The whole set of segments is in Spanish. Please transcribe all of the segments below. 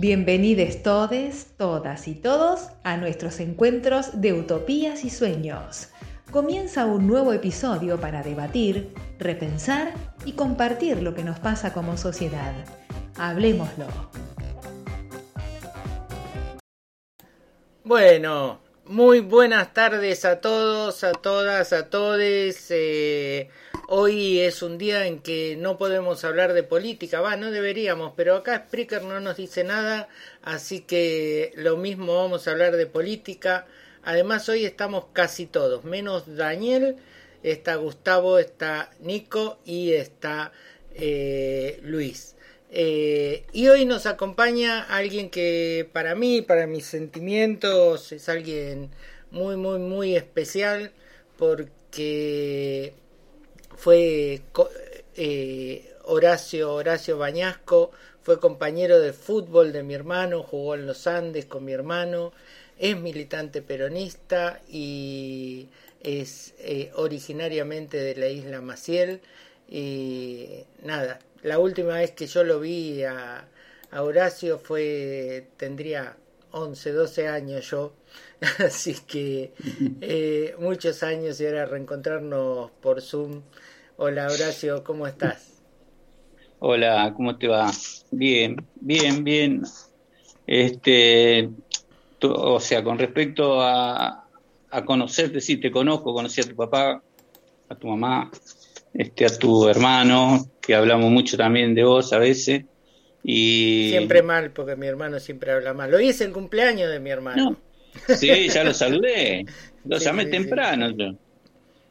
Bienvenidos todes, todas y todos a nuestros encuentros de utopías y sueños. Comienza un nuevo episodio para debatir, repensar y compartir lo que nos pasa como sociedad. Hablemoslo. Bueno, muy buenas tardes a todos, a todas, a todes. Eh, hoy es un día en que no podemos hablar de política, va, no deberíamos, pero acá Spreaker no nos dice nada, así que lo mismo vamos a hablar de política. Además hoy estamos casi todos, menos Daniel, está Gustavo, está Nico y está eh, Luis. Eh, y hoy nos acompaña alguien que para mí, para mis sentimientos, es alguien muy, muy, muy especial porque fue eh, Horacio, Horacio Bañasco, fue compañero de fútbol de mi hermano, jugó en los Andes con mi hermano, es militante peronista y es eh, originariamente de la isla Maciel y nada, la última vez que yo lo vi a, Horacio fue, tendría 11, 12 años yo, así que eh, muchos años y ahora reencontrarnos por Zoom. Hola Horacio, ¿cómo estás? Hola, ¿cómo te va? Bien, bien, bien. Este, o sea, con respecto a, a conocerte, sí, te conozco, conocí a tu papá, a tu mamá, este, a tu hermano, que hablamos mucho también de vos a veces. Y... Siempre mal, porque mi hermano siempre habla mal. Hoy es el cumpleaños de mi hermano. Sí, ya lo saludé. Lo llamé temprano yo.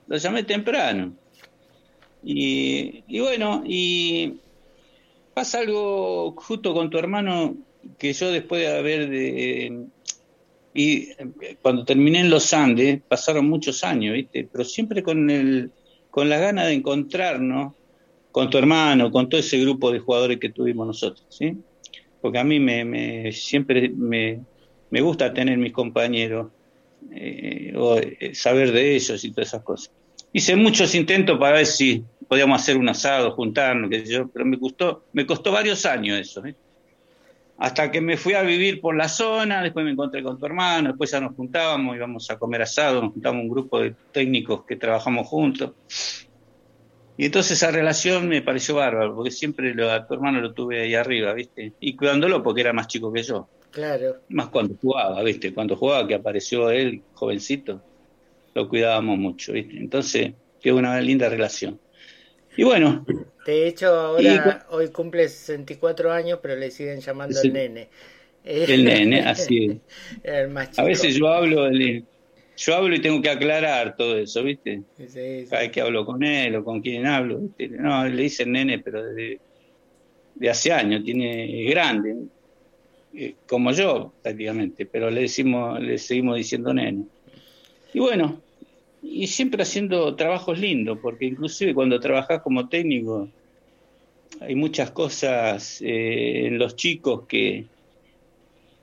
Lo llamé temprano. Y, y bueno, y pasa algo justo con tu hermano que yo después de haber de, y cuando terminé en los Andes pasaron muchos años, ¿viste? Pero siempre con el con la gana de encontrarnos con tu hermano, con todo ese grupo de jugadores que tuvimos nosotros, ¿sí? Porque a mí me, siempre me, gusta tener mis compañeros, eh, o eh, saber de ellos y todas esas cosas. Hice muchos intentos para ver si podíamos hacer un asado, juntarnos, que yo, pero me costó, me costó varios años eso, hasta que me fui a vivir por la zona, después me encontré con tu hermano, después ya nos juntábamos, íbamos a comer asado, nos juntamos un grupo de técnicos que trabajamos juntos. Y entonces esa relación me pareció bárbaro, porque siempre lo, a tu hermano lo tuve ahí arriba, ¿viste? Y cuidándolo porque era más chico que yo. Claro. Más cuando jugaba, ¿viste? Cuando jugaba, que apareció él, jovencito, lo cuidábamos mucho, ¿viste? Entonces, quedó una linda relación. Y bueno. De hecho, ahora, hoy cumple 64 años, pero le siguen llamando el nene. El nene, así es. A veces yo hablo, yo hablo y tengo que aclarar todo eso, ¿viste? Cada vez que hablo con él o con quien hablo, ¿viste? No, le dicen nene, pero de, de hace años, tiene, es grande, eh, como yo prácticamente, pero le decimos, le seguimos diciendo nene. Y bueno, y siempre haciendo trabajos lindos, porque inclusive cuando trabajas como técnico hay muchas cosas eh, en los chicos que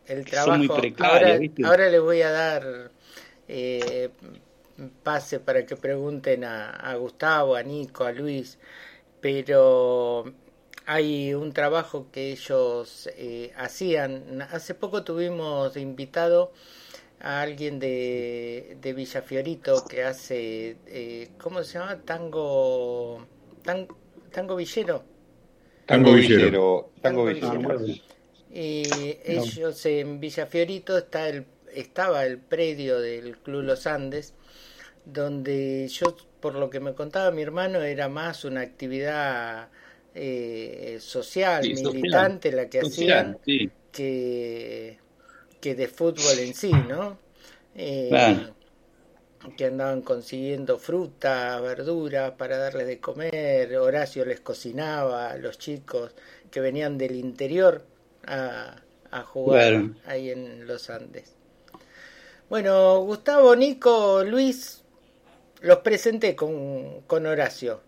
el trabajo, son muy precarias. Ahora, le voy a dar eh, pase para que pregunten a, Gustavo, a Nico, a Luis, pero hay un trabajo que ellos eh, hacían. Hace poco tuvimos invitado a alguien de, de Villafiorito que hace, eh, ¿cómo se llama? Tango, tango villero. Tango villero. Tango villero. Y ellos en Villafiorito está el, estaba el predio del Club Los Andes, donde yo, por lo que me contaba mi hermano, era más una actividad eh, social, militante, la que hacían, que, que de fútbol en sí, ¿no? Eh, que andaban consiguiendo fruta, verduras para darles de comer, Horacio les cocinaba a los chicos que venían del interior a, a jugar ahí en los Andes. Bueno, Gustavo, Nico, Luis, los presenté con, con Horacio.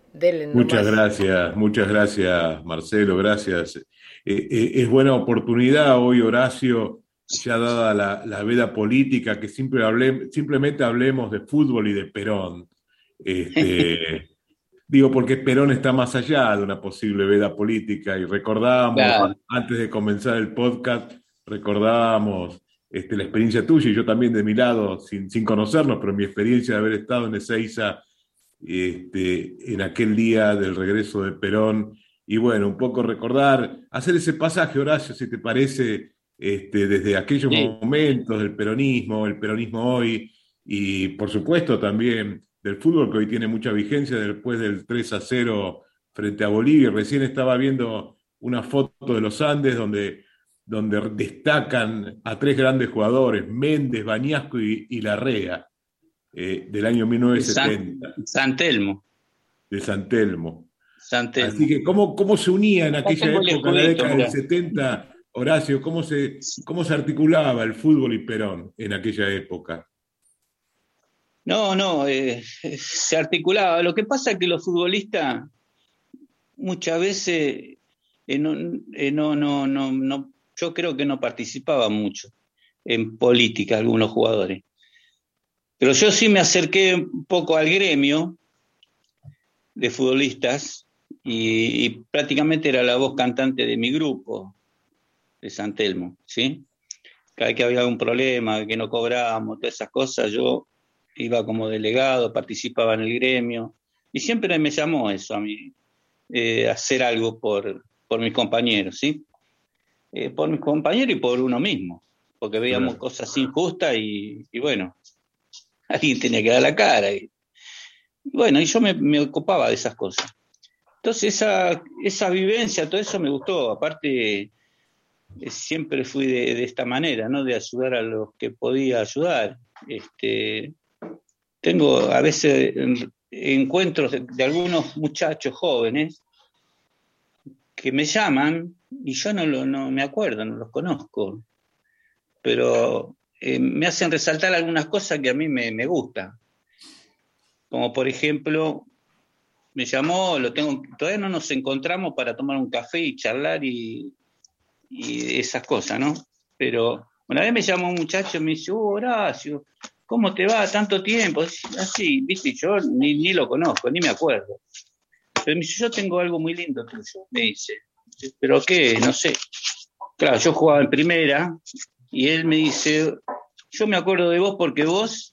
muchas gracias, muchas gracias Marcelo, gracias. Eh, eh, es buena oportunidad hoy, Horacio, ya dada la, la veda política, que simplemente hablemos de fútbol y de Perón. Este, digo, porque Perón está más allá de una posible veda política y recordábamos, antes de comenzar el podcast, recordábamos este, la experiencia tuya y yo también de mi lado, sin, sin conocernos, pero mi experiencia de haber estado en Ezeiza este, en aquel día del regreso de Perón. Y bueno, un poco recordar, hacer ese pasaje, Horacio, si te parece, este, desde aquellos momentos del peronismo, el peronismo hoy, y por supuesto también del fútbol que hoy tiene mucha vigencia después del 3 a 0 frente a Bolivia. Recién estaba viendo una foto de los Andes donde, donde destacan a tres grandes jugadores, Méndez, Bañasco y, Larrea, eh, del año 1970. San, Telmo. De San Telmo. Así que, ¿cómo, ¿cómo se unía en aquella época, en la década del 70, Horacio, ¿cómo se, cómo se articulaba el fútbol y Perón en aquella época? No, no, eh, se articulaba. Lo que pasa es que los futbolistas muchas veces eh, no, eh, no, no, no, yo creo que no participaban mucho en política algunos jugadores. Pero yo sí me acerqué un poco al gremio de futbolistas y prácticamente era la voz cantante de mi grupo de San Telmo, ¿sí? Cada vez que había algún problema, que no cobrábamos, todas esas cosas, yo iba como delegado, participaba en el gremio, y siempre me llamó eso a mí, eh, hacer algo por, por mis compañeros, ¿sí? Eh, por mis compañeros y por uno mismo, porque veíamos cosas injustas y, bueno, alguien tenía que dar la cara. Y, bueno, y yo me, me, ocupaba de esas cosas. Entonces esa, esa vivencia, todo eso me gustó. Aparte, siempre fui de, esta manera, ¿no? De ayudar a los que podía ayudar. Este, tengo a veces encuentros de, algunos muchachos jóvenes que me llaman y yo no, lo, no me acuerdo, no los conozco, pero eh, me hacen resaltar algunas cosas que a mí me, me gustan. Como por ejemplo, me llamó, lo tengo, todavía no nos encontramos para tomar un café y charlar y y esas cosas, ¿no? Pero una vez me llamó un muchacho y me dice, oh, Horacio, ¿cómo te va tanto tiempo? Así, viste, yo ni, ni lo conozco, ni me acuerdo. Pero me dice, yo tengo algo muy lindo tuyo, me dice. ¿Pero qué? No sé. Claro, yo jugaba en primera y él me dice, yo me acuerdo de vos porque vos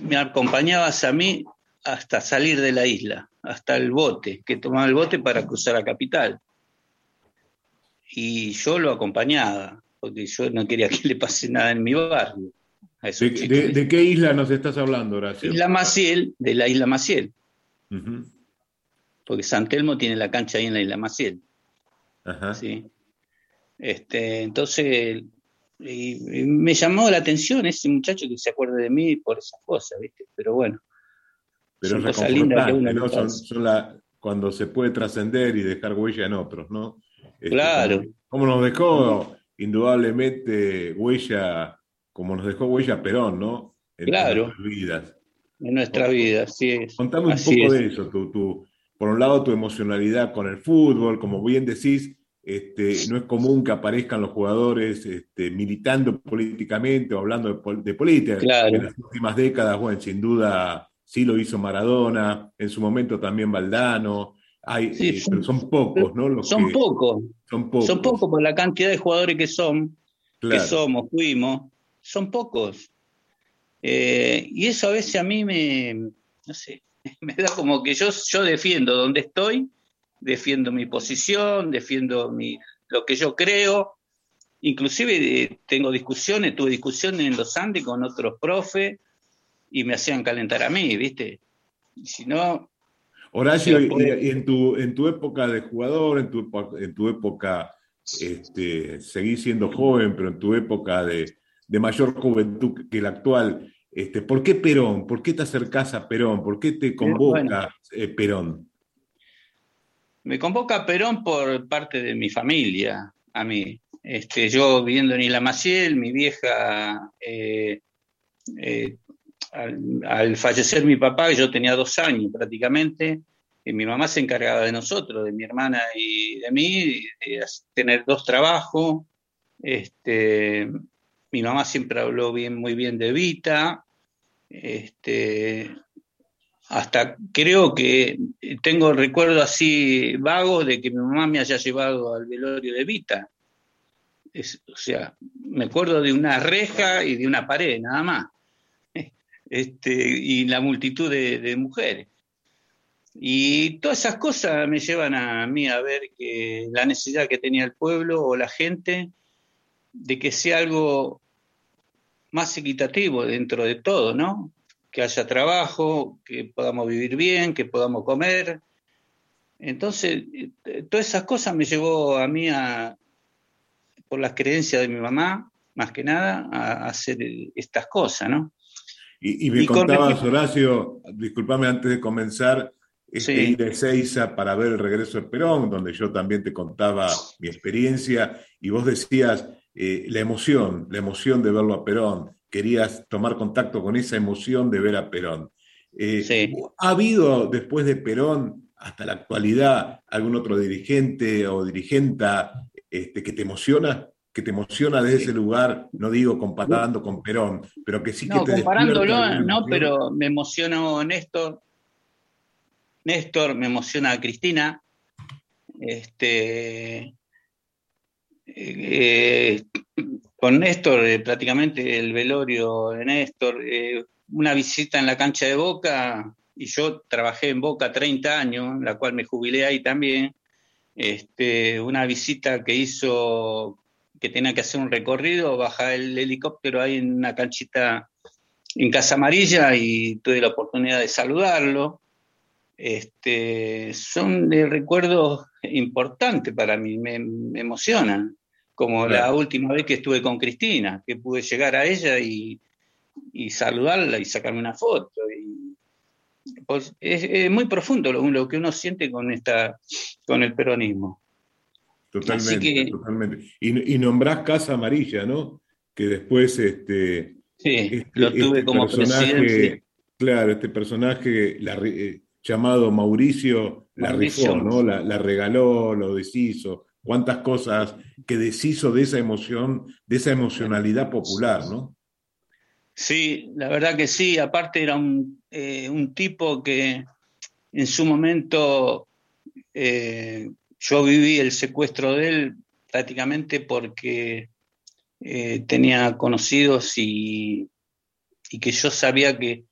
me acompañabas a mí hasta salir de la isla, hasta el bote, que tomaba el bote para cruzar la capital y yo lo acompañaba, porque yo no quería que le pase nada en mi barrio. ¿De, qué isla nos estás hablando, Horacio? Isla Maciel, de la isla Maciel. Porque San Telmo tiene la cancha ahí en la isla Maciel. Ajá. ¿sí? Este, entonces, me llamó la atención ese muchacho que se acuerde de mí por esas cosas, ¿viste? Pero bueno. Pero son cosas lindas que uno son, cuando se puede trascender y dejar huella en otros, ¿no? Este, claro. Como, nos dejó indudablemente huella, como nos dejó huella Perón, ¿no? En nuestras vidas. En nuestra vida, sí es. Contame un poco de eso, tu, por un lado tu emocionalidad con el fútbol, como bien decís, este, no es común que aparezcan los jugadores este, militando políticamente o hablando de, política. En las últimas décadas, bueno, sin duda sí lo hizo Maradona, en su momento también Valdano, hay, eh, pero son pocos, ¿no? son pocos. Son pocos. Son pocos por la cantidad de jugadores que son, que somos, fuimos. Son pocos. Eh, y eso a veces a mí me, no sé, me da como que yo, yo defiendo donde estoy, defiendo mi posición, defiendo mi, lo que yo creo. Inclusive eh, tengo discusiones, tuve discusiones en los Andes con otros profes y me hacían calentar a mí, ¿viste? Y si no, Horacio, y, en, tu, en tu época de jugador, en tu, en tu época, este, seguís siendo joven, pero en tu época de, mayor juventud que la actual, este, ¿por qué Perón? ¿Por qué te acercás a Perón? ¿Por qué te convoca eh, Perón? Me convoca Perón por parte de mi familia, a mí. Este, yo viviendo en Isla Maciel, mi vieja, eh, eh, al, fallecer mi papá, yo tenía dos años prácticamente, y mi mamá se encargaba de nosotros, de mi hermana y de mí, de tener dos trabajos. Este, mi mamá siempre habló bien, muy bien de Vita. Este, hasta creo que tengo recuerdo así vago de que mi mamá me haya llevado al velorio de Vita. o sea, me acuerdo de una reja y de una pared, nada más. Este, y la multitud de, mujeres. Y todas esas cosas me llevan a mí a ver que la necesidad que tenía el pueblo o la gente de que sea algo más equitativo dentro de todo, ¿no? que haya trabajo, que podamos vivir bien, que podamos comer. Entonces, eh, todas esas cosas me llevó a mí a, por las creencias de mi mamá, más que nada, a, hacer estas cosas, ¿no? Y, me contabas, Horacio, discúlpame antes de comenzar, este, ir de Seiza para ver el regreso de Perón, donde yo también te contaba mi experiencia, y vos decías eh, la emoción, la emoción de verlo a Perón, querías tomar contacto con esa emoción de ver a Perón. Eh, ¿Ha habido después de Perón hasta la actualidad algún otro dirigente o dirigenta este, que te emociona? Que te emociona desde ese lugar, no digo comparando con Perón, pero que sí que te comparándolo, no, pero me emocionó Néstor, Néstor, me emociona Cristina, este, eh, con Néstor, eh, prácticamente el velorio de Néstor, eh, una visita en la cancha de Boca, y yo trabajé en Boca 30 años, la cual me jubilé ahí también, este, una visita que hizo, que tenía que hacer un recorrido, bajar el helicóptero ahí en una canchita en Casa Amarilla y tuve la oportunidad de saludarlo. Este, son de recuerdos importantes para mí, me emocionan como la última vez que estuve con Cristina, que pude llegar a ella y, saludarla y sacarme una foto. Y, pues, es, muy profundo lo, que uno siente con, esta, con el peronismo. Totalmente, totalmente. Y, y, nombrás Casa Amarilla, ¿no? Que después este, sí, este, lo tuve este como personaje, Claro, este personaje eh, llamado Mauricio, la rifó, ¿no? La, la, regaló, lo deshizo cuántas cosas que deshizo de esa emoción, de esa emocionalidad popular, ¿no? Sí, la verdad que sí. Aparte era un, eh, tipo que en su momento eh, yo viví el secuestro de él prácticamente porque eh, tenía conocidos y, y, que yo sabía que,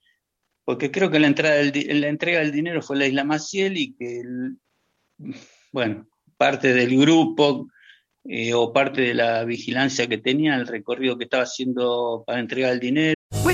porque creo que la, entrada del, la entrega del dinero fue la Isla Maciel y que, bueno, parte del grupo eh, o parte de la vigilancia que tenía, el recorrido que estaba haciendo para entregar el dinero.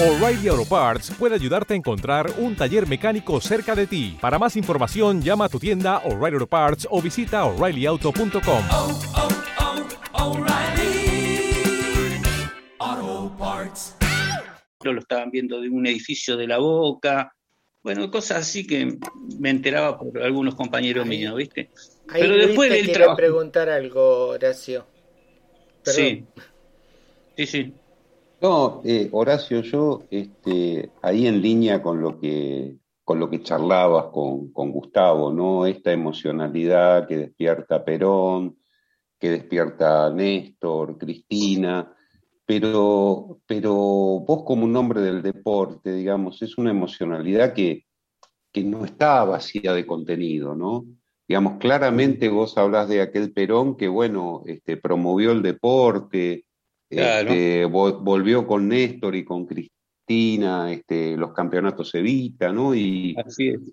O'Reilly Auto Parts puede ayudarte a encontrar un taller mecánico cerca de ti. Para más información, llama a tu tienda O'Reilly Auto Parts o visita O'ReillyAuto.com. Oh, oh, oh. Lo estaban viendo de un edificio de la Boca bueno, cosas así que me enteraba por algunos compañeros míos, ¿viste? Pero después del trabajo. preguntar algo, Horacio. Sí. Sí, sí. No, eh, Horacio, yo este, ahí en línea con lo que con lo que charlabas con, con Gustavo, ¿no? Esta emocionalidad que despierta Perón, que despierta Néstor, Cristina, pero, pero vos como un hombre del deporte, digamos, es una emocionalidad que, que no está vacía de contenido, ¿no? Digamos, claramente vos hablas de aquel Perón que, bueno, este, promovió el deporte, este, volvió con Néstor y con Cristina, este, los campeonatos Evita, ¿no? Y,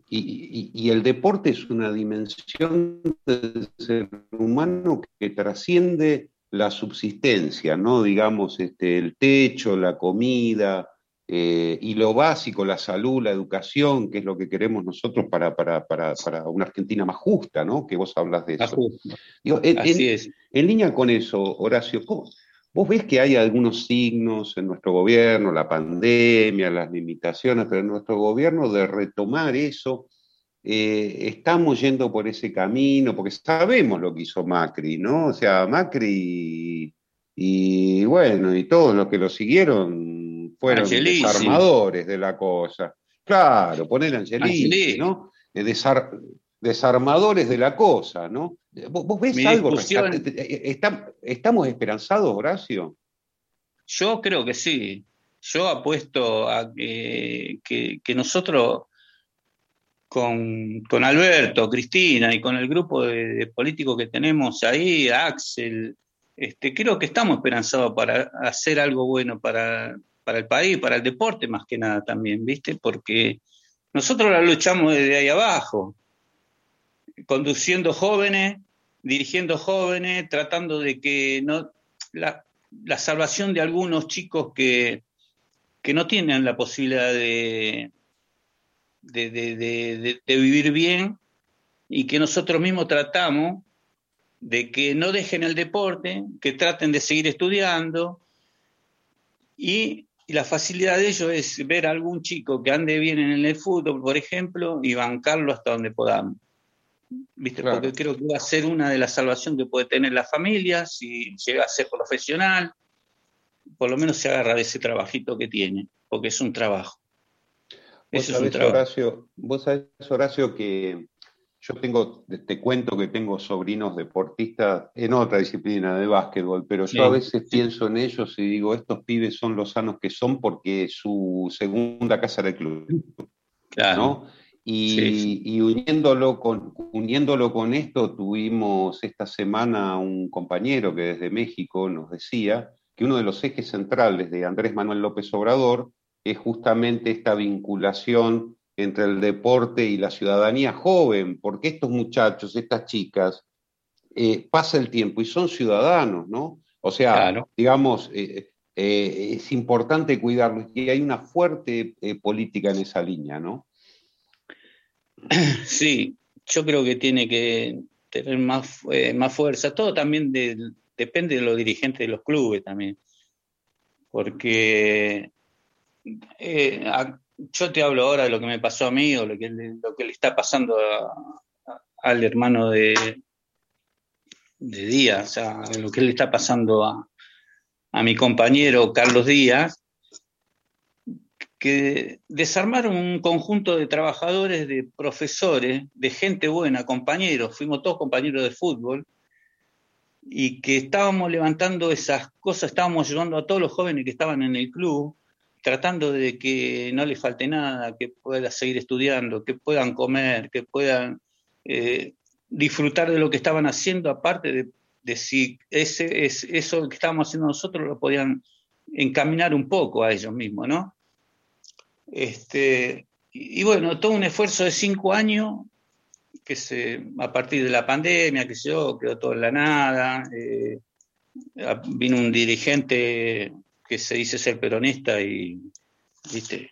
y, y, el deporte es una dimensión del ser humano que trasciende la subsistencia, ¿no? Digamos, este, el techo, la comida, eh, y lo básico, la salud, la educación, que es lo que queremos nosotros para, para, para, para una Argentina más justa, ¿no? Que vos hablas de eso. en, Así es. En línea con eso, Horacio, vos ves que hay algunos signos en nuestro gobierno, la pandemia, las limitaciones, pero en nuestro gobierno de retomar eso, eh, estamos yendo por ese camino, porque sabemos lo que hizo Macri, ¿no? O sea, Macri y bueno, y todos los que lo siguieron fueron desarmadores de la cosa. Claro, poner Angelici, ¿no? desarmadores de la cosa, ¿no? ¿Vos, ves algo? ¿Estamos esperanzados, Horacio? Yo creo que sí. Yo apuesto a que, nosotros con, Alberto, Cristina y con el grupo de, políticos que tenemos ahí, Axel, este, creo que estamos esperanzados para hacer algo bueno para, para el país, para el deporte más que nada también, ¿viste? Porque nosotros la luchamos desde ahí abajo, conduciendo jóvenes, dirigiendo jóvenes, tratando de que no la, salvación de algunos chicos que, que no tienen la posibilidad de, de, de, vivir bien y que nosotros mismos tratamos de que no dejen el deporte, que traten de seguir estudiando y y la facilidad de ello es ver a algún chico que ande bien en el fútbol, por ejemplo, y bancarlo hasta donde podamos. ¿Viste? Porque creo que va a ser una de las salvaciones que puede tener la familia si llega a ser profesional. Por lo menos se agarra de ese trabajito que tiene, porque es un trabajo. Vos sabés, Horacio, vos sabés, Horacio, que yo tengo, te cuento que tengo sobrinos deportistas en otra disciplina de básquetbol, pero yo a veces pienso en ellos y digo, estos pibes son los sanos que son porque su segunda casa era el club. Claro. Y, uniéndolo, con, uniéndolo con esto, tuvimos esta semana un compañero que desde México nos decía que uno de los ejes centrales de Andrés Manuel López Obrador es justamente esta vinculación entre el deporte y la ciudadanía joven, porque estos muchachos, estas chicas, eh, pasa el tiempo y son ciudadanos, ¿no? O sea, digamos, eh, eh, es importante cuidarlos y hay una fuerte política en esa línea, ¿no? Sí, yo creo que tiene que tener más, más fuerza. Todo también depende de los dirigentes de los clubes también, porque yo te hablo ahora de lo que me pasó a mí o lo que, lo que le está pasando al hermano de, de Díaz, o sea, lo que le está pasando a, a mi compañero Carlos Díaz, que desarmaron un conjunto de trabajadores, de profesores, de gente buena, compañeros, fuimos todos compañeros de fútbol, y que estábamos levantando esas cosas, estábamos ayudando a todos los jóvenes que estaban en el club, tratando de que no les falte nada, que puedan seguir estudiando, que puedan comer, que puedan eh, disfrutar de lo que estaban haciendo, aparte de, si es, eso que estábamos haciendo nosotros lo podían encaminar un poco a ellos mismos, ¿no? Este, y, bueno, todo un esfuerzo de cinco años que se, a partir de la pandemia, que se yo, quedó todo en la nada, eh, vino un dirigente que se dice ser peronista y, ¿viste?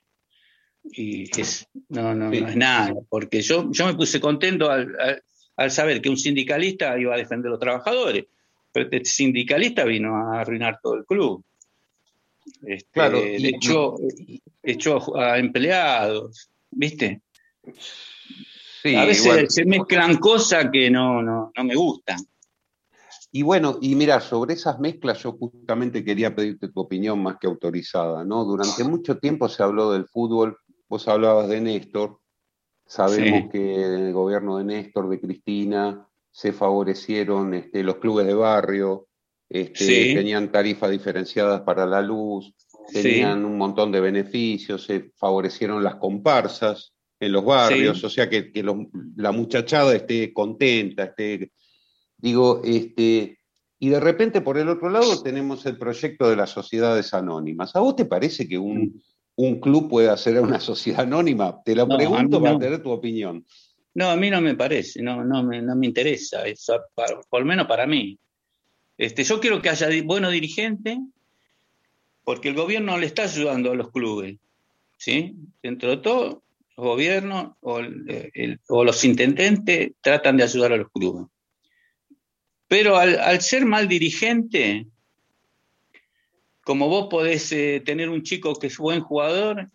Y es, no, no, no es nada, porque yo, yo me puse contento al, al, saber que un sindicalista iba a defender a los trabajadores, pero este sindicalista vino a arruinar todo el club. Este, claro, y, echó, a empleados, ¿viste? Sí, a veces se mezclan cosas que no, no, no me gustan. Y bueno, y mira, sobre esas mezclas yo justamente quería pedirte tu opinión más que autorizada, ¿no? Durante mucho tiempo se habló del fútbol, vos hablabas de Néstor, sabemos que en el gobierno de Néstor, de Cristina, se favorecieron este, los clubes de barrio, este, tenían tarifas diferenciadas para la luz, tenían un montón de beneficios, se favorecieron las comparsas, en los barrios, o sea, que, que la muchachada esté contenta, esté, digo, este, y de repente por el otro lado tenemos el proyecto de las sociedades anónimas. ¿A vos te parece que un, un club puede hacer una sociedad anónima? Te lo No, pregunto para no. tener tu opinión. No, a mí no me parece, no, no, me, no me interesa, eso, para- por lo menos para mí. Este, yo quiero que haya buenos dirigentes, porque el gobierno le está ayudando a los clubes, ¿sí? Dentro de todo, los gobiernos o, los intendentes tratan de ayudar a los clubes. Pero al, al ser mal dirigente, como vos podés eh, tener un chico que es buen jugador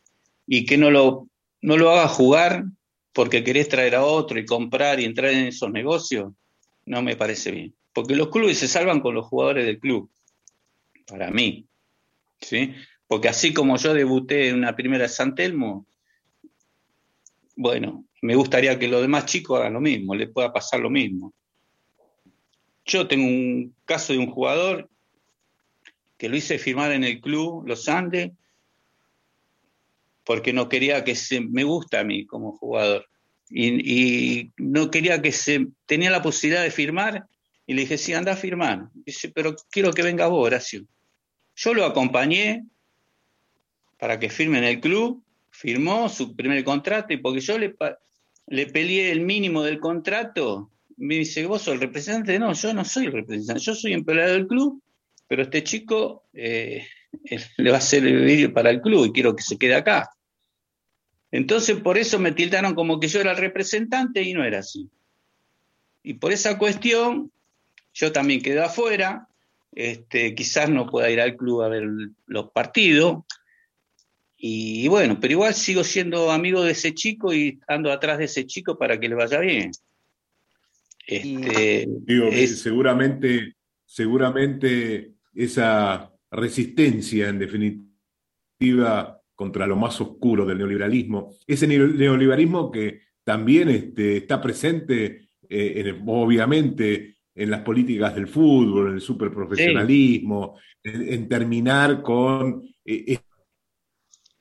y que no lo, no lo haga jugar porque querés traer a otro y comprar y entrar en esos negocios, no me parece bien. Porque los clubes se salvan con los jugadores del club, para mí. ¿sí? Porque así como yo debuté en una primera de San Telmo, bueno, me gustaría que los demás chicos hagan lo mismo, les pueda pasar lo mismo. Yo tengo un caso de un jugador que lo hice firmar en el club Los Andes porque no quería que se me gusta a mí como jugador y, no quería que se tenía la posibilidad de firmar y le dije sí anda a firmar dice pero quiero que venga vos Horacio yo lo acompañé para que firme en el club firmó su primer contrato y porque yo le le peleé el mínimo del contrato me dice vos sos el representante no yo no soy el representante yo soy empleado del club pero este chico eh, le va a servir para el club y quiero que se quede acá. Entonces por eso me tildaron como que yo era el representante y no era así. Y por esa cuestión yo también quedé afuera, este, quizás no pueda ir al club a ver los partidos. Y bueno, pero igual sigo siendo amigo de ese chico y ando atrás de ese chico para que le vaya bien. Este, Digo, es- seguramente, seguramente esa resistencia, en definitiva, contra lo más oscuro del neoliberalismo, ese neo- neoliberalismo que también este, está presente, eh, en- obviamente, en las políticas del fútbol, en el superprofesionalismo, en, en terminar con eh,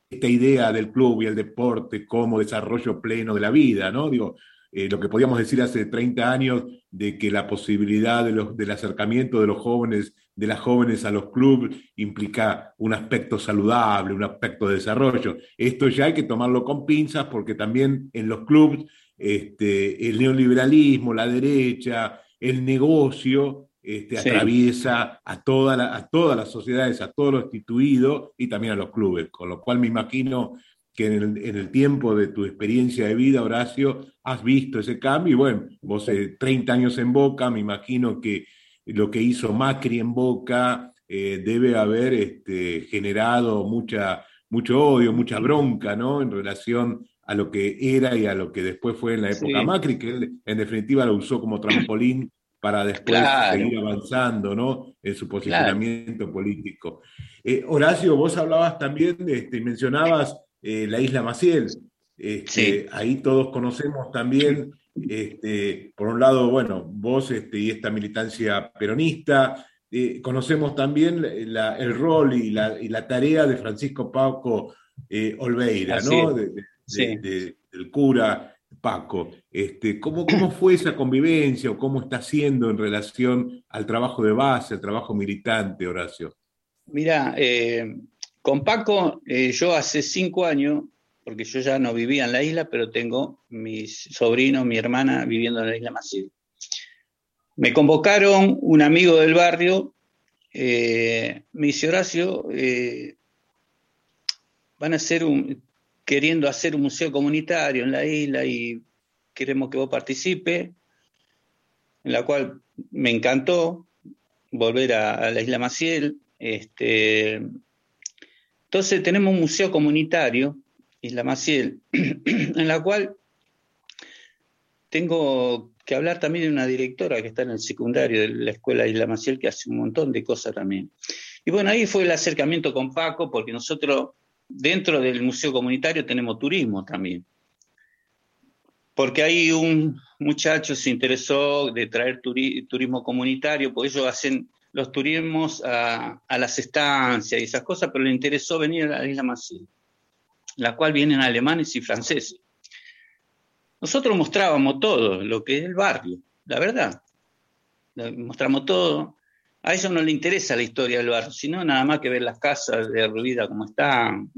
esta idea del club y el deporte como desarrollo pleno de la vida, ¿no? Digo, eh, lo que podíamos decir hace 30 años de que la posibilidad de los, del acercamiento de los jóvenes, de las jóvenes a los clubes implica un aspecto saludable, un aspecto de desarrollo. Esto ya hay que tomarlo con pinzas porque también en los clubes este, el neoliberalismo, la derecha, el negocio este, Sí. atraviesa a, toda la- a todas las sociedades, a todo lo instituido y también a los clubes, con lo cual me imagino que en el, en el tiempo de tu experiencia de vida, Horacio, has visto ese cambio y bueno, vos eh, 30 años en Boca, me imagino que lo que hizo Macri en Boca eh, debe haber este, generado mucha, mucho odio, mucha bronca, ¿no? En relación a lo que era y a lo que después fue en la época Sí. Macri, que él en definitiva lo usó como trampolín para después Claro. seguir avanzando, ¿no? En su posicionamiento político. Eh, Horacio, vos hablabas también, este, mencionabas eh, la isla Maciel. Este, Ahí todos conocemos también, este, por un lado, bueno, vos este, y esta militancia peronista, eh, conocemos también la- el rol y la, y la tarea de Francisco Paco eh, Olveira, Así ¿no? es. De- de- Sí. de- de- del cura Paco. Este, ¿cómo, ¿Cómo fue esa convivencia o cómo está siendo en relación al trabajo de base, al trabajo militante, Horacio? Mira, eh, con Paco, yo hace cinco años, porque yo ya no vivía en la isla, pero tengo mis sobrinos, mi hermana viviendo en la isla Maciel. Me convocaron un amigo del barrio, eh, me dice Horacio, eh, van a hacer queriendo hacer un museo comunitario en la isla y queremos que vos participes, en la cual me encantó volver a, a la isla Maciel. Este, entonces tenemos un museo comunitario, Isla Maciel, en la cual tengo que hablar también de una directora que está en el secundario de la escuela Isla Maciel, que hace un montón de cosas también. Y bueno, ahí fue el acercamiento con Paco, porque nosotros dentro del museo comunitario tenemos turismo también. Porque ahí un muchacho se interesó de traer turi- turismo comunitario, porque ellos hacen los turismos a, a las estancias y esas cosas, pero le interesó venir a la isla Maciel, la cual vienen alemanes y franceses. nosotros mostrábamos todo, lo que es el barrio, la verdad. Mostramos todo. A ellos no les interesa la historia del barrio, sino nada más que ver las casas derruidas como están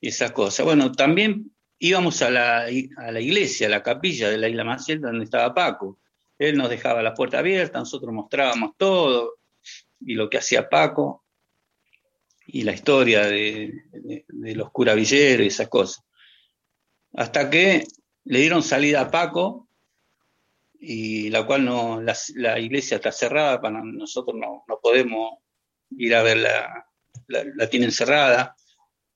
y esas cosas. Bueno, también íbamos a la, a la iglesia, a la capilla de la isla Maciel, donde estaba Paco. Él nos dejaba la puerta abierta, nosotros mostrábamos todo y lo que hacía Paco y la historia de, los curavilleros y esas cosas. Hasta que le dieron salida a Paco, y la cual no, la, iglesia está cerrada, para nosotros no, podemos ir a verla, la, la, tienen cerrada.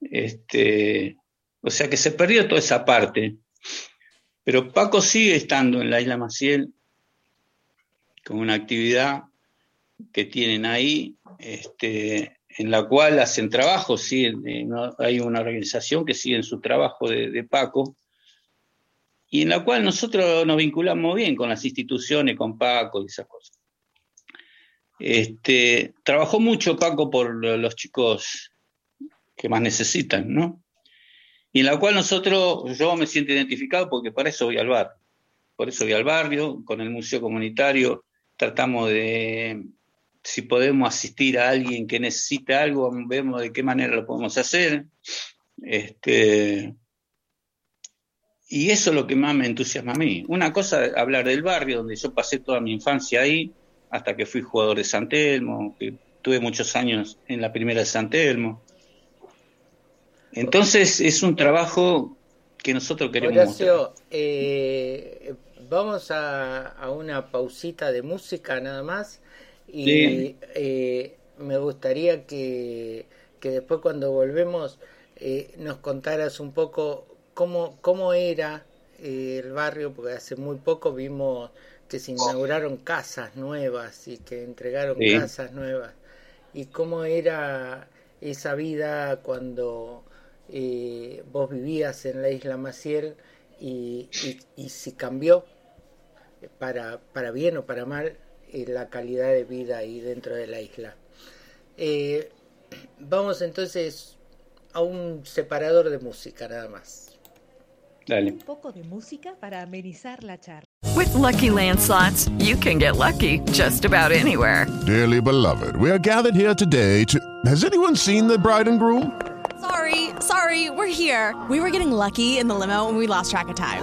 Este, o sea que se perdió toda esa parte. Pero Paco sigue estando en la isla Maciel con una actividad que tienen ahí, este, en la cual hacen trabajo, sí, hay una organización que sigue en su trabajo de, Paco, y en la cual nosotros nos vinculamos bien con las instituciones, con Paco y esas cosas. Este, trabajó mucho Paco por los chicos que más necesitan, ¿no? Y en la cual nosotros, yo me siento identificado porque para eso voy al barrio. Por eso voy al barrio, con el museo comunitario tratamos de, si podemos asistir a alguien que necesita algo, vemos de qué manera lo podemos hacer. Este, y eso es lo que más me entusiasma a mí. Una cosa es hablar del barrio, donde yo pasé toda mi infancia ahí, hasta que fui jugador de San Telmo, que tuve muchos años en la primera de San Telmo. Entonces es un trabajo que nosotros queremos Horacio, eh, vamos a, a, una pausita de música nada más y eh, me gustaría que, después cuando volvemos eh, nos contaras un poco cómo, cómo era eh, el barrio, porque hace muy poco vimos que se inauguraron casas nuevas y que entregaron casas nuevas. Y cómo era esa vida cuando vos vivías en la isla Maciel y, y, y si cambió para, para bien o para mal la calidad de vida ahí dentro de la isla. Eh, vamos entonces a un separador de música nada más. Dale. Un poco de música para amenizar la charla. With lucky landslots, you can get lucky just about anywhere. Dearly beloved, we are gathered here today to. Has anyone seen the bride and groom? Sorry, sorry, we're here. We were getting lucky in the limo and we lost track of time.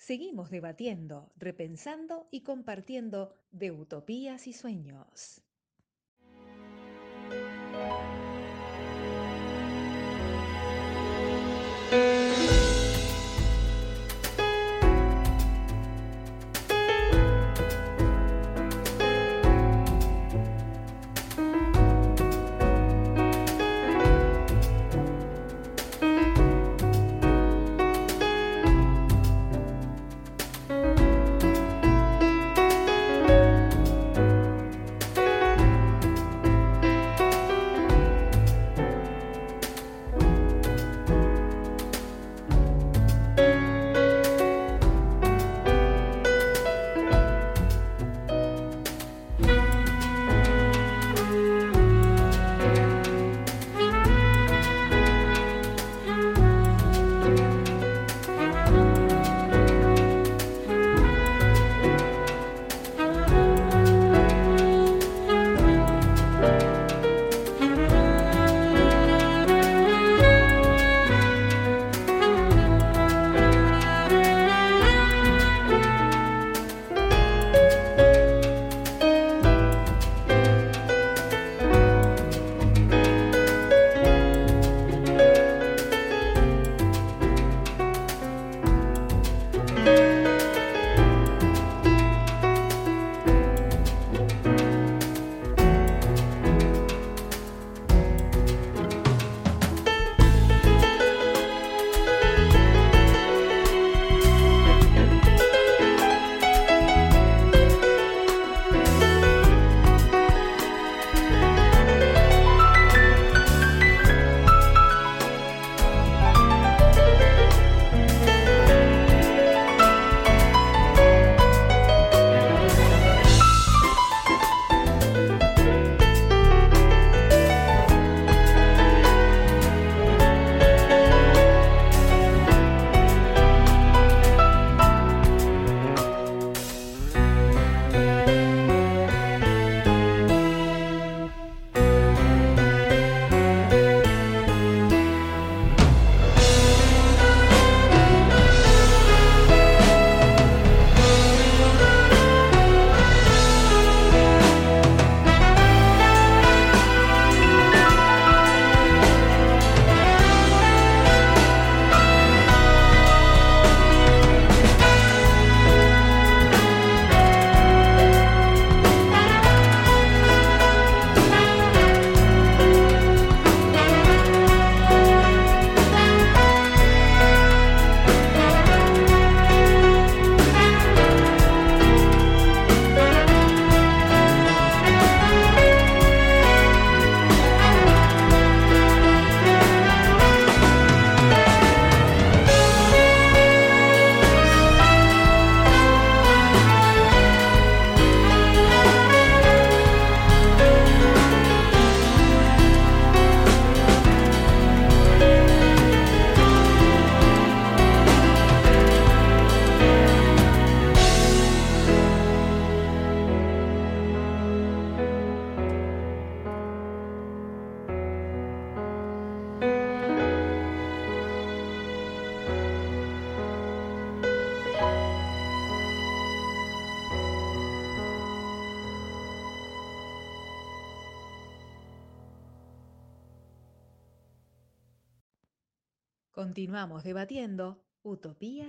Seguimos debatiendo, repensando y compartiendo de utopías y sueños.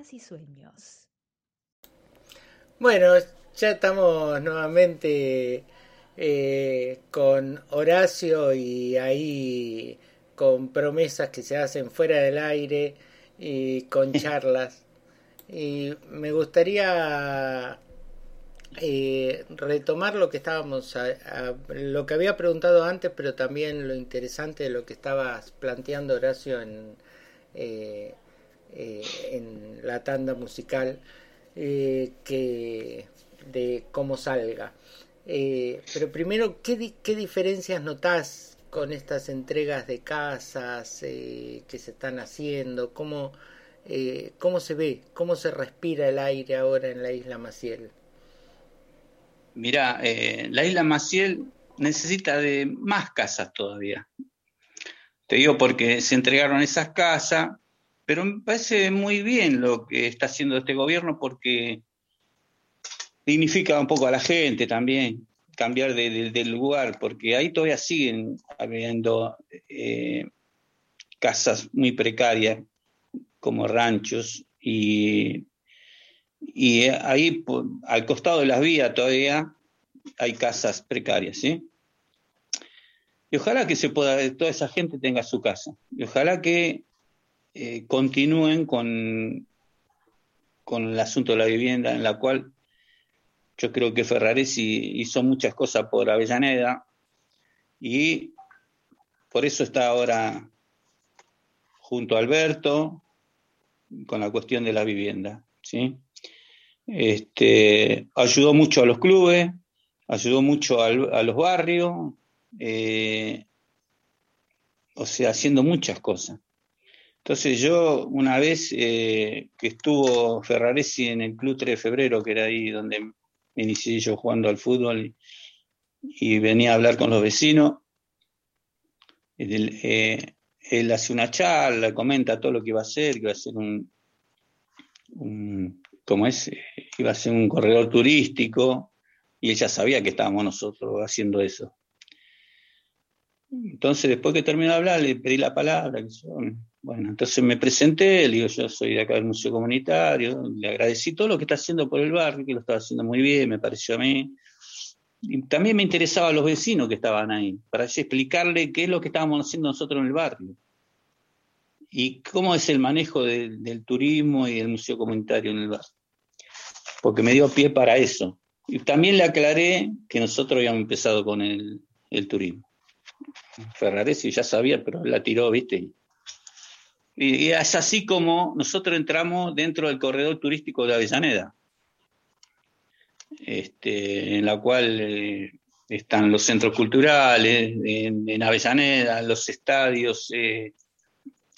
Y sueños. Bueno, ya estamos nuevamente eh, con Horacio y ahí con promesas que se hacen fuera del aire y con charlas. Y me gustaría eh, retomar lo que estábamos, lo que había preguntado antes, pero también lo interesante de lo que estabas planteando, Horacio, en, eh, eh, en la tanda musical, que de cómo salga. pero primero, ¿qué, ¿qué diferencias notás con estas entregas de casas que se están haciendo? ¿Cómo, ¿Cómo se ve? ¿Cómo se respira el aire ahora en la isla Maciel? Mirá, eh, la isla Maciel necesita de más casas todavía. Te digo porque se entregaron esas casas, pero me parece muy bien lo que está haciendo este gobierno porque dignifica un poco a la gente también, cambiar de, del lugar, porque ahí todavía siguen habiendo eh, casas muy precarias como ranchos y y ahí al costado de las vías todavía hay casas precarias, ¿sí? Y ojalá que se pueda, toda esa gente tenga su casa. Y ojalá que eh, continúen con, con el asunto de la vivienda, en la cual yo creo que Ferraresi hizo muchas cosas por Avellaneda y por eso está ahora junto a Alberto con la cuestión de la vivienda, ¿sí? Este, ayudó mucho a los clubes, ayudó mucho a los barrios, eh, o sea, haciendo muchas cosas. Entonces yo una vez eh, que estuvo Ferraresi en el Club 3 de Febrero, que era ahí donde me inicié yo jugando al fútbol y, venía a hablar con los vecinos, él, eh, él, hace una charla, comenta todo lo que iba a hacer, que iba a ser un, un como es, iba a ser un corredor turístico y ella sabía que estábamos nosotros haciendo eso. Entonces, después que terminó de hablar, le pedí la palabra. Bueno, entonces me presenté, le digo, yo soy de acá del Museo Comunitario, le agradecí todo lo que está haciendo por el barrio, que lo estaba haciendo muy bien, me pareció a mí. Y también me interesaba a los vecinos que estaban ahí, para explicarle qué es lo que estábamos haciendo nosotros en el barrio y cómo es el manejo del turismo y del museo comunitario en el barrio. Porque me dio pie para eso. Y también le aclaré que nosotros habíamos empezado con el, turismo. Ferraresi ya sabía, pero la tiró, ¿viste? Y, es así como nosotros entramos dentro del corredor turístico de Avellaneda, este, en la cual eh, están los centros culturales, en, Avellaneda, los estadios, eh,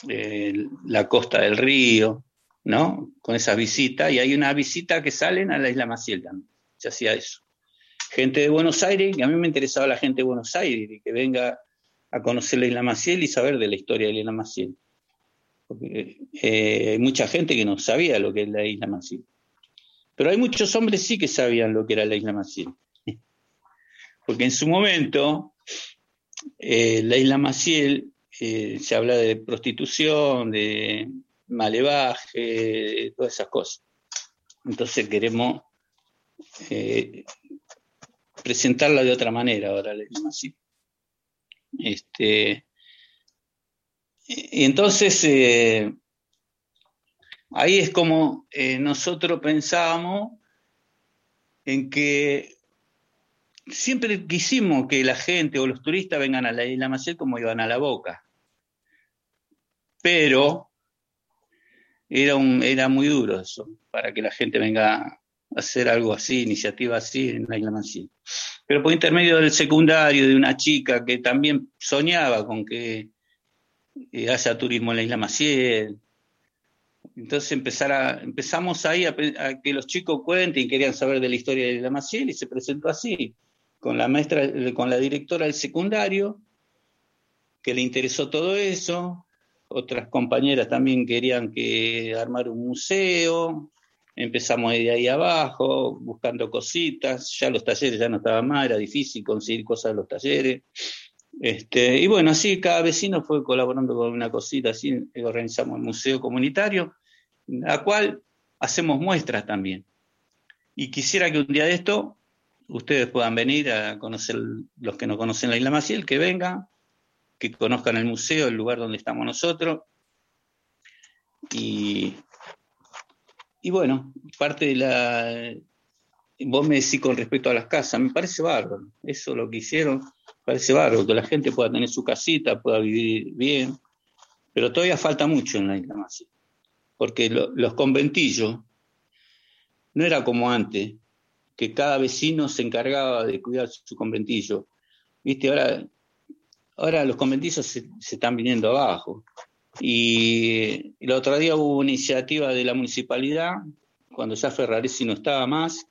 eh, la costa del río, ¿no? Con esas visitas, y hay una visita que salen a la isla Maciel también, se hacía eso. Gente de Buenos Aires, que a mí me interesaba la gente de Buenos Aires, que venga a conocer la isla Maciel y saber de la historia de la isla Maciel. Porque eh, hay mucha gente que no sabía lo que es la isla Maciel. Pero hay muchos hombres sí que sabían lo que era la isla Maciel. Porque en su momento, eh, la isla Maciel eh, se habla de prostitución, de malevaje, de todas esas cosas. Entonces queremos presentarla de otra manera, ahora le digo así. Este, y entonces eh, ahí es como nosotros pensábamos en que siempre quisimos que la gente o los turistas vengan a la isla Maciel como iban a la boca. Pero era, un, era muy duro eso, para que la gente venga a hacer algo así, iniciativa así en la isla Maciel. Pero por intermedio del secundario, de una chica que también soñaba con que eh, haya turismo en la isla Maciel, entonces empezar empezamos ahí a, a, que los chicos cuenten y querían saber de la historia de la Maciel y se presentó así con la maestra, con la directora del secundario, que le interesó todo eso. Otras compañeras también querían que armar un museo. Empezamos de ahí abajo, buscando cositas. Ya los talleres ya no estaban más, era difícil conseguir cosas en los talleres. Este, y bueno, así cada vecino fue colaborando con una cosita, así organizamos el museo comunitario, la cual hacemos muestras también. Y quisiera que un día de esto ustedes puedan venir a conocer, los que no conocen la isla Maciel, que vengan, que conozcan el museo, el lugar donde estamos nosotros. Y, y bueno, parte de la... Vos me decís con respecto a las casas, me parece bárbaro. Eso lo que hicieron, parece bárbaro, que la gente pueda tener su casita, pueda vivir bien. Pero todavía falta mucho en la Maciel. Porque los conventillos no era como antes, que cada vecino se encargaba de cuidar su conventillo. Viste, ahora, ahora los conventillos se, están viniendo abajo. Y el otro día hubo una iniciativa de la municipalidad, cuando ya Ferraresi no estaba más,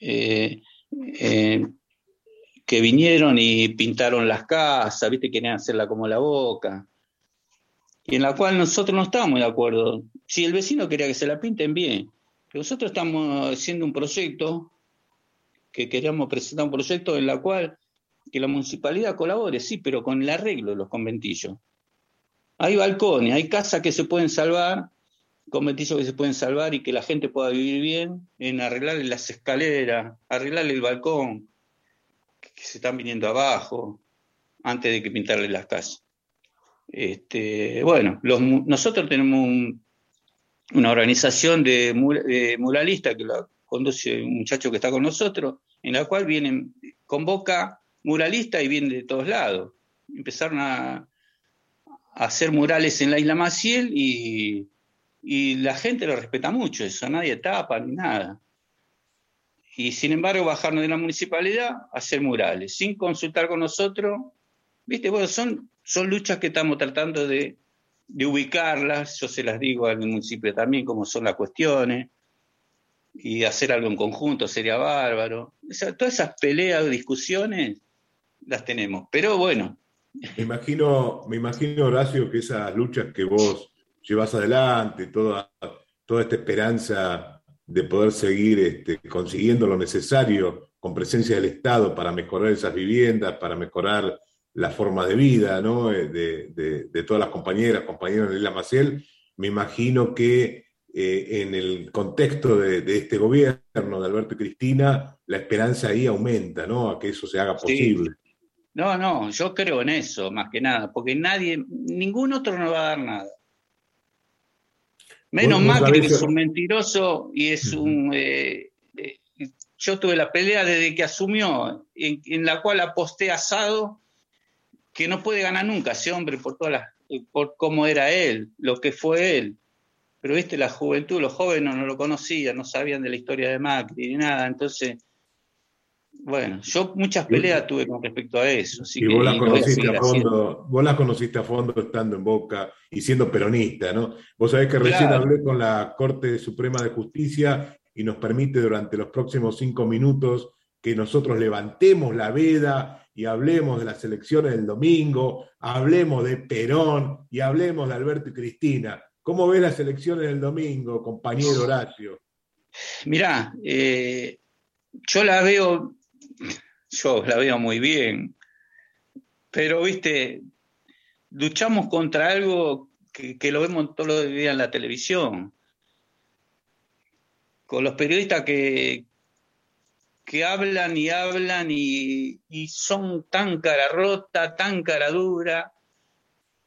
eh, eh, que vinieron y pintaron las casas, viste, querían hacerla como la boca, y en la cual nosotros no estábamos de acuerdo. Si el vecino quería que se la pinten bien, nosotros estamos haciendo un proyecto, que queríamos presentar un proyecto en la cual que la municipalidad colabore, sí, pero con el arreglo de los conventillos. Hay balcones, hay casas que se pueden salvar, conventillos que se pueden salvar y que la gente pueda vivir bien, en arreglarle las escaleras, arreglarle el balcón, que se están viniendo abajo, antes de que pintarle las casas. Este, bueno, nosotros tenemos un, una organización de, muralistas que la conduce un muchacho que está con nosotros, en la cual vienen, convoca muralistas y vienen de todos lados. Empezaron a, hacer murales en la isla Maciel y, y la gente lo respeta mucho, eso, nadie tapa ni nada. Y sin embargo, bajarnos de la municipalidad a hacer murales, sin consultar con nosotros. Viste, bueno, son, son luchas que estamos tratando de, de ubicarlas, yo se las digo al municipio también cómo son las cuestiones, y hacer algo en conjunto sería bárbaro. todas esas peleas, discusiones, las tenemos. Pero bueno. Me imagino, me imagino, Horacio, que esas luchas que vos llevas adelante, toda, toda esta esperanza de poder seguir este, consiguiendo lo necesario con presencia del Estado para mejorar esas viviendas, para mejorar la forma de vida ¿no? Eh, de, todas las compañeras, compañeros de Isla Maciel, me imagino que eh, en el contexto de, este gobierno de Alberto y Cristina, la esperanza ahí aumenta, ¿no? A que eso se haga posible. No, no, yo creo en eso, más que nada, porque nadie, ningún otro nos va a dar nada. Menos Macri, que es un mentiroso y es un... Eh, yo tuve la pelea desde que asumió, en, en la cual aposté asado que no puede ganar nunca ese hombre por todas las, por cómo era él, lo que fue él. Pero viste, la juventud, los jóvenes no lo conocían, no sabían de la historia de Macri ni nada, entonces, bueno, yo muchas peleas tuve con respecto a eso. y vos, las conociste a fondo, vos las conociste a fondo estando en Boca y siendo peronista, ¿no? Vos sabés que recién hablé con la Corte Suprema de Justicia y nos permite durante los próximos cinco minutos que nosotros levantemos la veda y hablemos de las elecciones del domingo, hablemos de Perón y hablemos de Alberto y Cristina. ¿Cómo ves las elecciones del domingo, compañero Horacio? Mirá, eh, yo la veo, yo la veo muy bien, pero viste, luchamos contra algo que, lo vemos todos los días en la televisión, con los periodistas que, que hablan y hablan y, son tan cara rota, tan cara dura,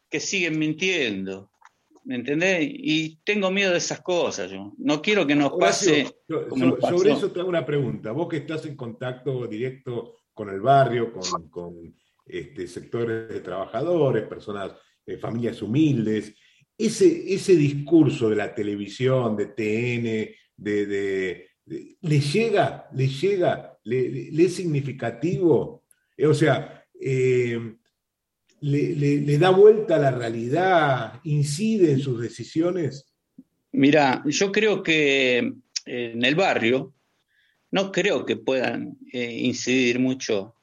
que siguen mintiendo. ¿Me entendés? Y tengo miedo de esas cosas yo. No quiero que nos pase. sobre eso te hago una pregunta. Vos que estás en contacto directo con el barrio, con, este, sectores de trabajadores, personas, eh, familias humildes, ese, ese discurso de la televisión, de TN, de le llega, le llega, le, es significativo, eh, o sea, eh, le, da vuelta a la realidad, incide en sus decisiones. Mira, yo creo que en el barrio no creo que puedan eh, incidir mucho.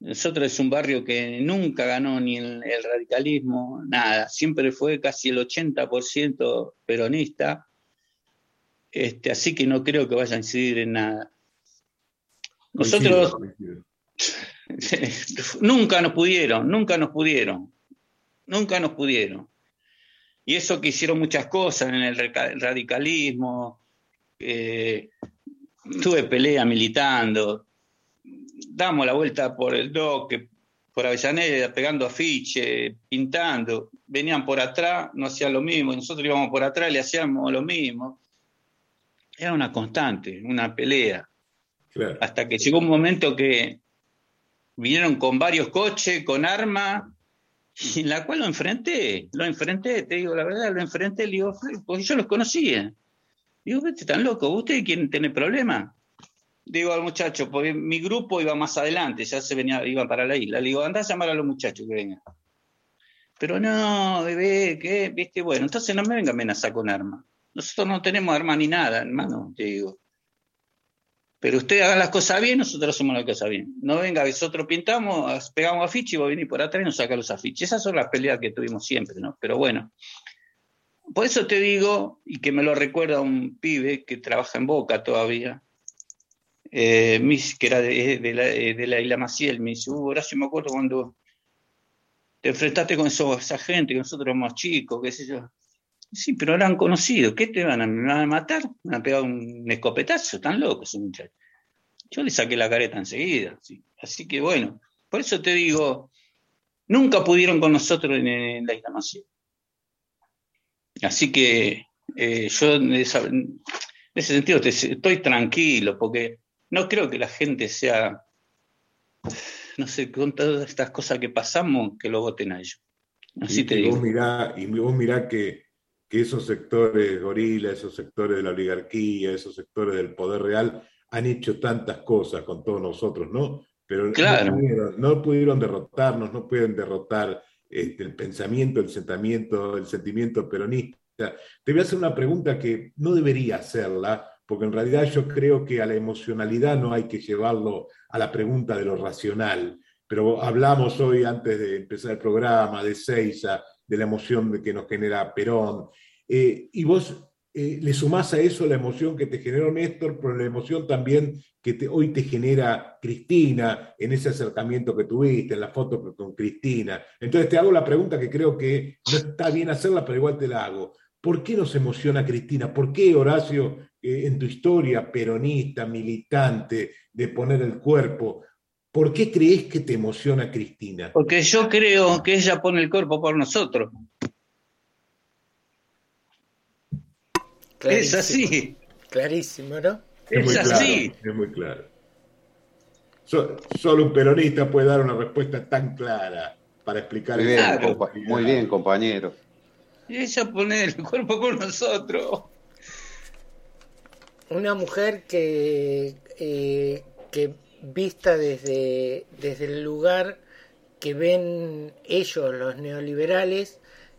Nosotros es un barrio que nunca ganó ni el, el radicalismo, nada, siempre fue casi el 80% peronista este, así que no creo que vaya a incidir en nada. Nosotros, nunca nos pudieron, nunca nos pudieron, nunca nos pudieron. Y eso que hicieron muchas cosas en el radicalismo, eh, tuve pelea militando, damos la vuelta por el DOC, por Avellaneda, pegando afiche, pintando, venían por atrás, no hacían lo mismo, nosotros íbamos por atrás, le hacíamos lo mismo. Era una constante, una pelea. Hasta que llegó un momento que vinieron con varios coches, con armas, y en la cual lo enfrenté, lo enfrenté, te digo la verdad, lo enfrenté, le digo, porque yo los conocía. Digo, vete tan loco, ¿usted quiere tener problemas? Digo al muchacho, porque mi grupo iba más adelante, ya se venía, iba para la isla. Le digo, anda a llamar a los muchachos que vengan. Pero no, bebé, ¿qué? ¿Viste? Bueno, entonces no me venga a amenazar con armas. Nosotros no tenemos armas ni nada, hermano, te digo. Pero usted haga las cosas bien, nosotros hacemos las cosas bien. No venga, nosotros pintamos, pegamos afiches y va a venir por atrás y nos saca los afiches. Esas son las peleas que tuvimos siempre, ¿no? Pero bueno, por eso te digo, y que me lo recuerda un pibe que trabaja en Boca todavía, eh, que era de, la, de, la, isla Maciel, me dice, uh, Horacio, me acuerdo cuando te enfrentaste con esa gente, que nosotros éramos chicos, qué sé yo. Sí, pero eran conocidos. ¿Qué te van a, me van a matar? Me van a pegar un escopetazo, tan loco ese muchacho. Yo le saqué la careta enseguida. Así que bueno, por eso te digo, nunca pudieron con nosotros en, la Isla Maciel. Así que eh, yo en, ese sentido estoy tranquilo, porque no creo que la gente sea, no sé, con todas estas cosas que pasamos, que lo voten a ellos. Así te digo. Vos mirá, y vos mirá que que esos sectores gorila, esos sectores de la oligarquía, esos sectores del poder real han hecho tantas cosas con todos nosotros, ¿no? Pero no, pudieron, derrotarnos, no pueden derrotar este, el pensamiento, el sentimiento, el sentimiento peronista. Te voy a hacer una pregunta que no debería hacerla, porque en realidad yo creo que a la emocionalidad no hay que llevarlo a la pregunta de lo racional. Pero hablamos hoy, antes de empezar el programa, de Seiza, de la emoción que nos genera Perón. Eh, y vos eh, le sumás a eso la emoción que te generó Néstor, pero la emoción también que hoy te genera Cristina en ese acercamiento que tuviste, en la foto con Cristina. Entonces te hago la pregunta que creo que no está bien hacerla, pero igual te la hago. ¿Por qué nos emociona Cristina? ¿Por qué, Horacio, eh, en tu historia peronista, militante, de poner el cuerpo, ¿Por qué crees que te emociona Cristina? Porque yo creo que ella pone el cuerpo por nosotros. Es así. Clarísimo, ¿no? Es, así. es muy claro. solo un peronista puede dar una respuesta tan clara para explicar muy bien, muy bien compañero. Ella pone el cuerpo por nosotros. Una mujer que, eh, que vista desde, desde el lugar que ven ellos, los neoliberales,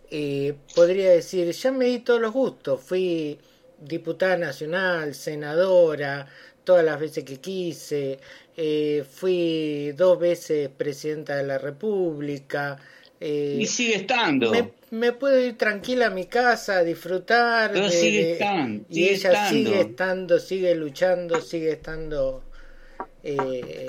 eh, podría decir, ya me di todos los gustos, fui diputada nacional, senadora, todas las veces que quise, eh, fui dos veces presidenta de la República. Eh, y sigue estando. Me, puedo ir tranquila a mi casa, a disfrutar. sigue estando. y ella sigue estando, sigue luchando, sigue estando eh,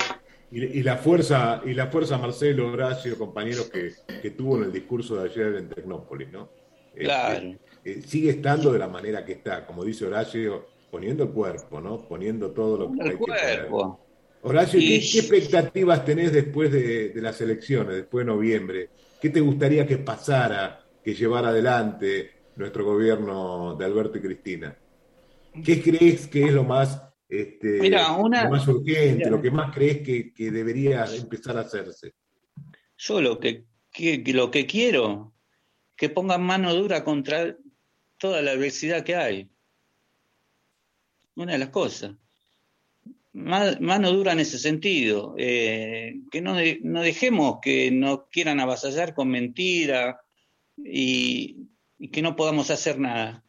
y, la fuerza, y la fuerza Marcelo, Horacio, compañeros que, tuvo en el discurso de ayer en Tecnópolis, ¿no? Este, claro. Eh, sigue estando de la manera que está, como dice Horacio, poniendo el cuerpo, ¿no? Poniendo todo lo que el hay cuerpo. Horacio, ¿qué, expectativas tenés después de, de, las elecciones, después de noviembre? ¿Qué te gustaría que pasara, que llevara adelante nuestro gobierno de Alberto y Cristina? ¿Qué crees que es lo más este, mira, una, lo más urgente, lo que más crees que, debería empezar a hacerse? Yo lo que, lo que quiero, que pongan mano dura contra toda la adversidad que hay. Una de las cosas. Mano dura en ese sentido. Eh, que no, no dejemos que nos quieran avasallar con mentiras y que no podamos hacer nada.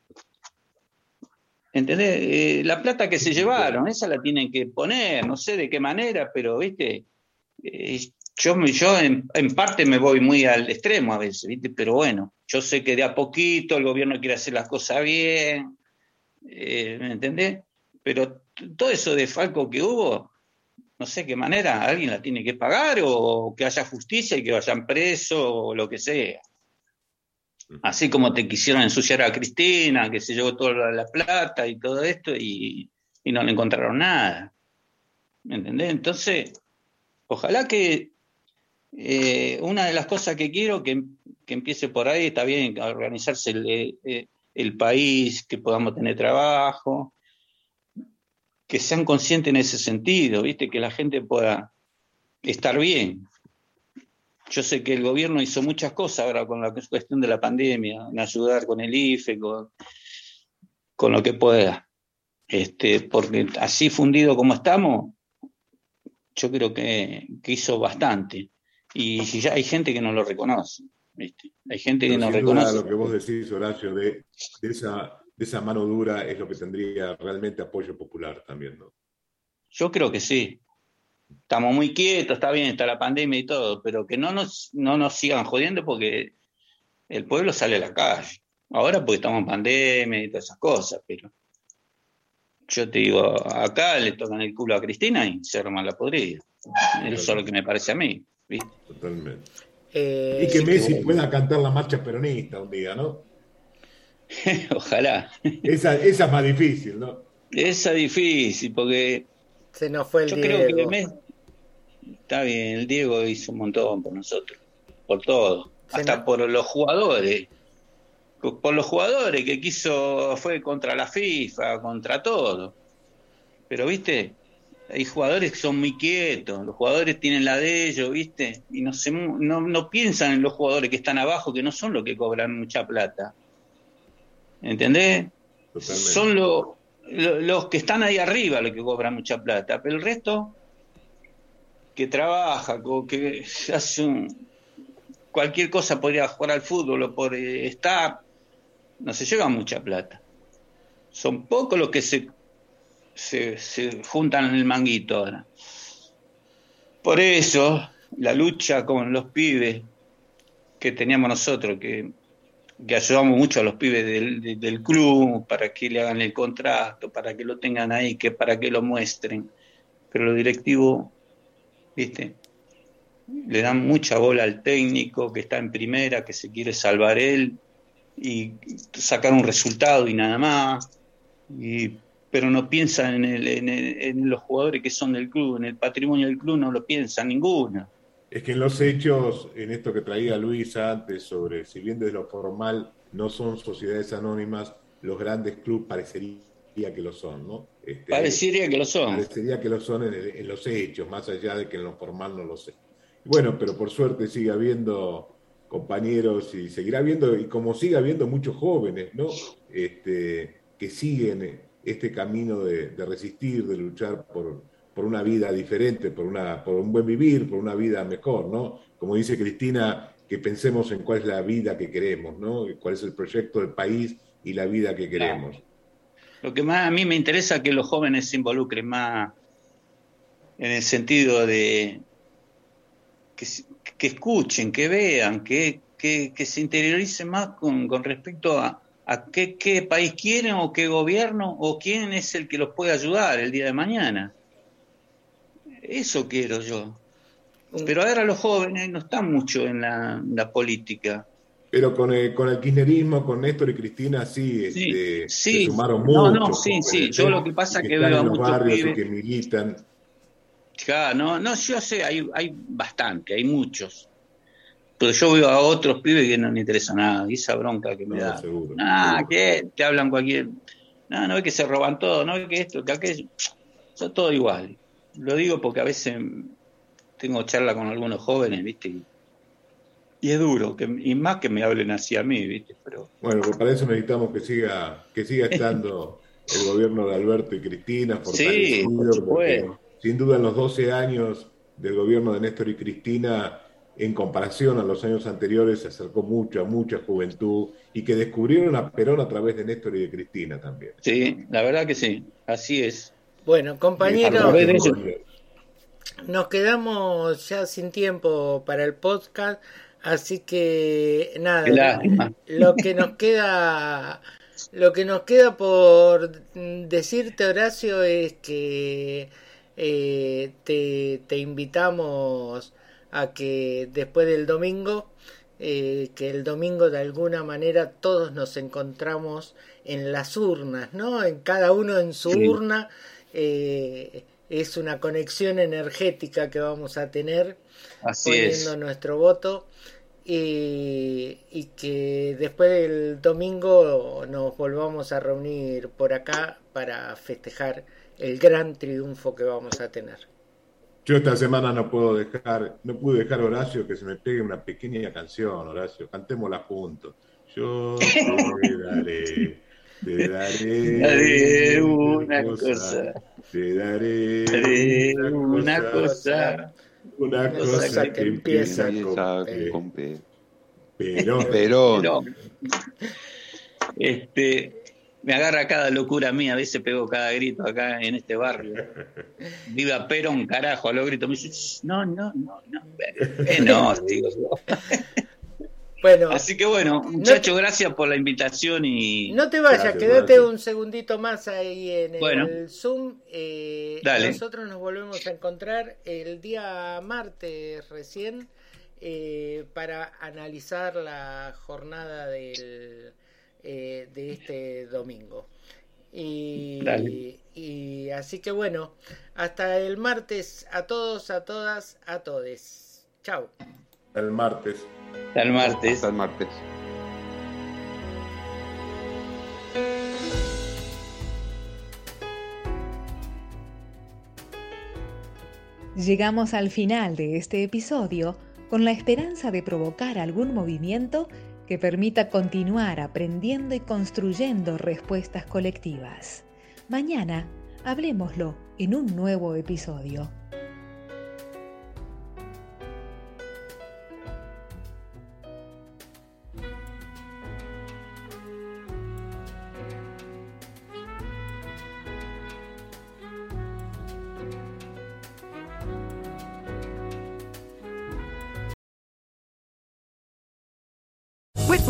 ¿Entendés? Eh, la plata que se llevaron, esa la tienen que poner, no sé de qué manera, pero, viste, eh, yo, yo en, parte me voy muy al extremo a veces, viste, pero bueno, yo sé que de a poquito el gobierno quiere hacer las cosas bien, eh, ¿me entendés? Pero todo eso de Falco que hubo, no sé qué manera, alguien la tiene que pagar o que haya justicia y que vayan presos o lo que sea. Así como te quisieron ensuciar a Cristina, que se llevó toda la plata y todo esto y, no le encontraron nada. ¿Me entendés? Entonces, ojalá que eh, una de las cosas que quiero que, que, empiece por ahí, está bien, organizarse el, eh, el país, que podamos tener trabajo, que sean conscientes en ese sentido, ¿viste? Que la gente pueda estar bien. Yo sé que el gobierno hizo muchas cosas ahora con la cuestión de la pandemia, en ayudar con el IFE, con, con lo que pueda. Este, porque así fundido como estamos, yo creo que, que hizo bastante. Y ya hay gente que no lo reconoce. ¿viste? Hay gente que no reconoce. Lo que vos decís, Horacio, de, de esa, de esa mano dura es lo que tendría realmente apoyo popular también, ¿no? Yo creo que sí. Estamos muy quietos, está bien, está la pandemia y todo, pero que no nos, no nos sigan jodiendo porque el pueblo sale a la calle. Ahora porque estamos en pandemia y todas esas cosas, pero yo te digo, acá le tocan el culo a Cristina y se arma la podrida. Eso es lo que me parece a mí. ¿viste? Totalmente. Eh, Y que Messi que- pueda cantar la marcha peronista un día, ¿no? Ojalá. Esa, esa es más difícil, ¿no? Esa es difícil porque Se nos fue el yo creo que Diego. Está bien, el Diego hizo un montón por nosotros, por todo, hasta por los jugadores, por los jugadores que quiso, fue contra la FIFA, contra todo. Pero viste, hay jugadores que son muy quietos, los jugadores tienen la de ellos, viste, y no, se, no, no piensan en los jugadores que están abajo, que no son los que cobran mucha plata. ¿Entendés? Son lo- lo- los que están ahí arriba los que cobran mucha plata, pero el resto que trabaja, que hace un- cualquier cosa podría jugar al fútbol o por eh, estar, no se lleva mucha plata. Son pocos los que se, se, se juntan en el manguito ahora. Por eso, la lucha con los pibes que teníamos nosotros, que, que ayudamos mucho a los pibes del, de- del club para que le hagan el contrato, para que lo tengan ahí, que para que lo muestren. Pero los directivos, viste, le dan mucha bola al técnico que está en primera, que se quiere salvar él y sacar un resultado y nada más. Y, pero no piensan en, en en los jugadores que son del club, en el patrimonio del club no lo piensa ninguno. Es que en los hechos, en esto que traía Luis antes sobre, si bien desde lo formal no son sociedades anónimas, los grandes clubes parecería que lo son, ¿no? Este, Parecería que lo son. Parecería que lo son en, el- en los hechos, más allá de que en lo formal no lo sé. Bueno, pero por suerte sigue habiendo compañeros y seguirá habiendo, y como sigue habiendo muchos jóvenes, ¿no? Este, que siguen este camino de, de resistir, de luchar por, por una vida diferente, por, una, por un buen vivir, por una vida mejor, ¿no? Como dice Cristina, que pensemos en cuál es la vida que queremos, ¿no? Cuál es el proyecto del país y la vida que queremos. Lo que más a mí me interesa es que los jóvenes se involucren más en el sentido de que, que escuchen, que vean, que, que, que se interioricen más con, con respecto a, a qué, qué país quieren o qué gobierno o quién es el que los puede ayudar el día de mañana. Eso quiero yo. Pero ahora los jóvenes no están mucho en la, la política. Pero con el, con el kirchnerismo, con Néstor y Cristina, sí, este, sí. se sumaron No, mucho. no, sí, sí. Yo lo que pasa es que veo a muchos barrios pibes- que militan. Claro, no, no, yo sé, hay, hay bastante, hay muchos. Pero yo veo a otros pibes que no me interesa nada, y esa bronca que me No, da. seguro, Ah, que te hablan cualquier. No, no es que se roban todo, no es que esto, que aquello. Son todo igual. Lo digo porque a veces tengo charla con algunos jóvenes, ¿viste? Y, es duro, que, y más que me hablen así a mí, ¿viste? Pero Bueno, pues para eso necesitamos que siga, que siga estando el gobierno de Alberto y Cristina Sí, por sin duda en los 12 años del gobierno de Néstor y Cristina, en comparación a los años anteriores, se acercó mucho a mucha juventud y que descubrieron a Perón a través de Néstor y de Cristina también. sí, la verdad que sí, así es. Bueno, eso- nos quedamos ya sin tiempo para el podcast, así que nada, lástima. lo que nos queda lo que nos queda por decirte Horacio es que eh, te, te invitamos a que después del domingo eh, que el domingo de alguna manera todos nos encontramos en las urnas, ¿no? En cada uno en su urna eh, es una conexión energética que vamos a tener poniendo nuestro voto y, y que después del domingo nos volvamos a reunir por acá para festejar el gran triunfo que vamos a tener. Yo esta semana no puedo dejar, no pude dejar Horacio que se me pegue una pequeña canción, Horacio, cantémosla juntos. Yo te daré, te daré, una cosa, te daré, una cosa, una cosa, que, empieza, con, P. Pero, pero, este, me agarra cada locura mía, a veces pego cada grito acá en este barrio. Viva Perón, carajo, a los gritos. Me dice, no, no, no, no. Eh, no, digo. Bueno, así que bueno, muchachos, gracias por la invitación y. No te vayas, quédate un segundito más ahí en el Zoom. Eh, nosotros nos volvemos a encontrar el día martes recién eh, para analizar la jornada del eh, de este domingo. Y, y, así que bueno, hasta el martes a todos, a todas, a todes. Chao. El martes. Hasta el martes. Hasta el martes. Llegamos al final de este episodio con la esperanza de provocar algún movimiento que permita continuar aprendiendo y construyendo respuestas colectivas. Mañana hablemoslo en un nuevo episodio.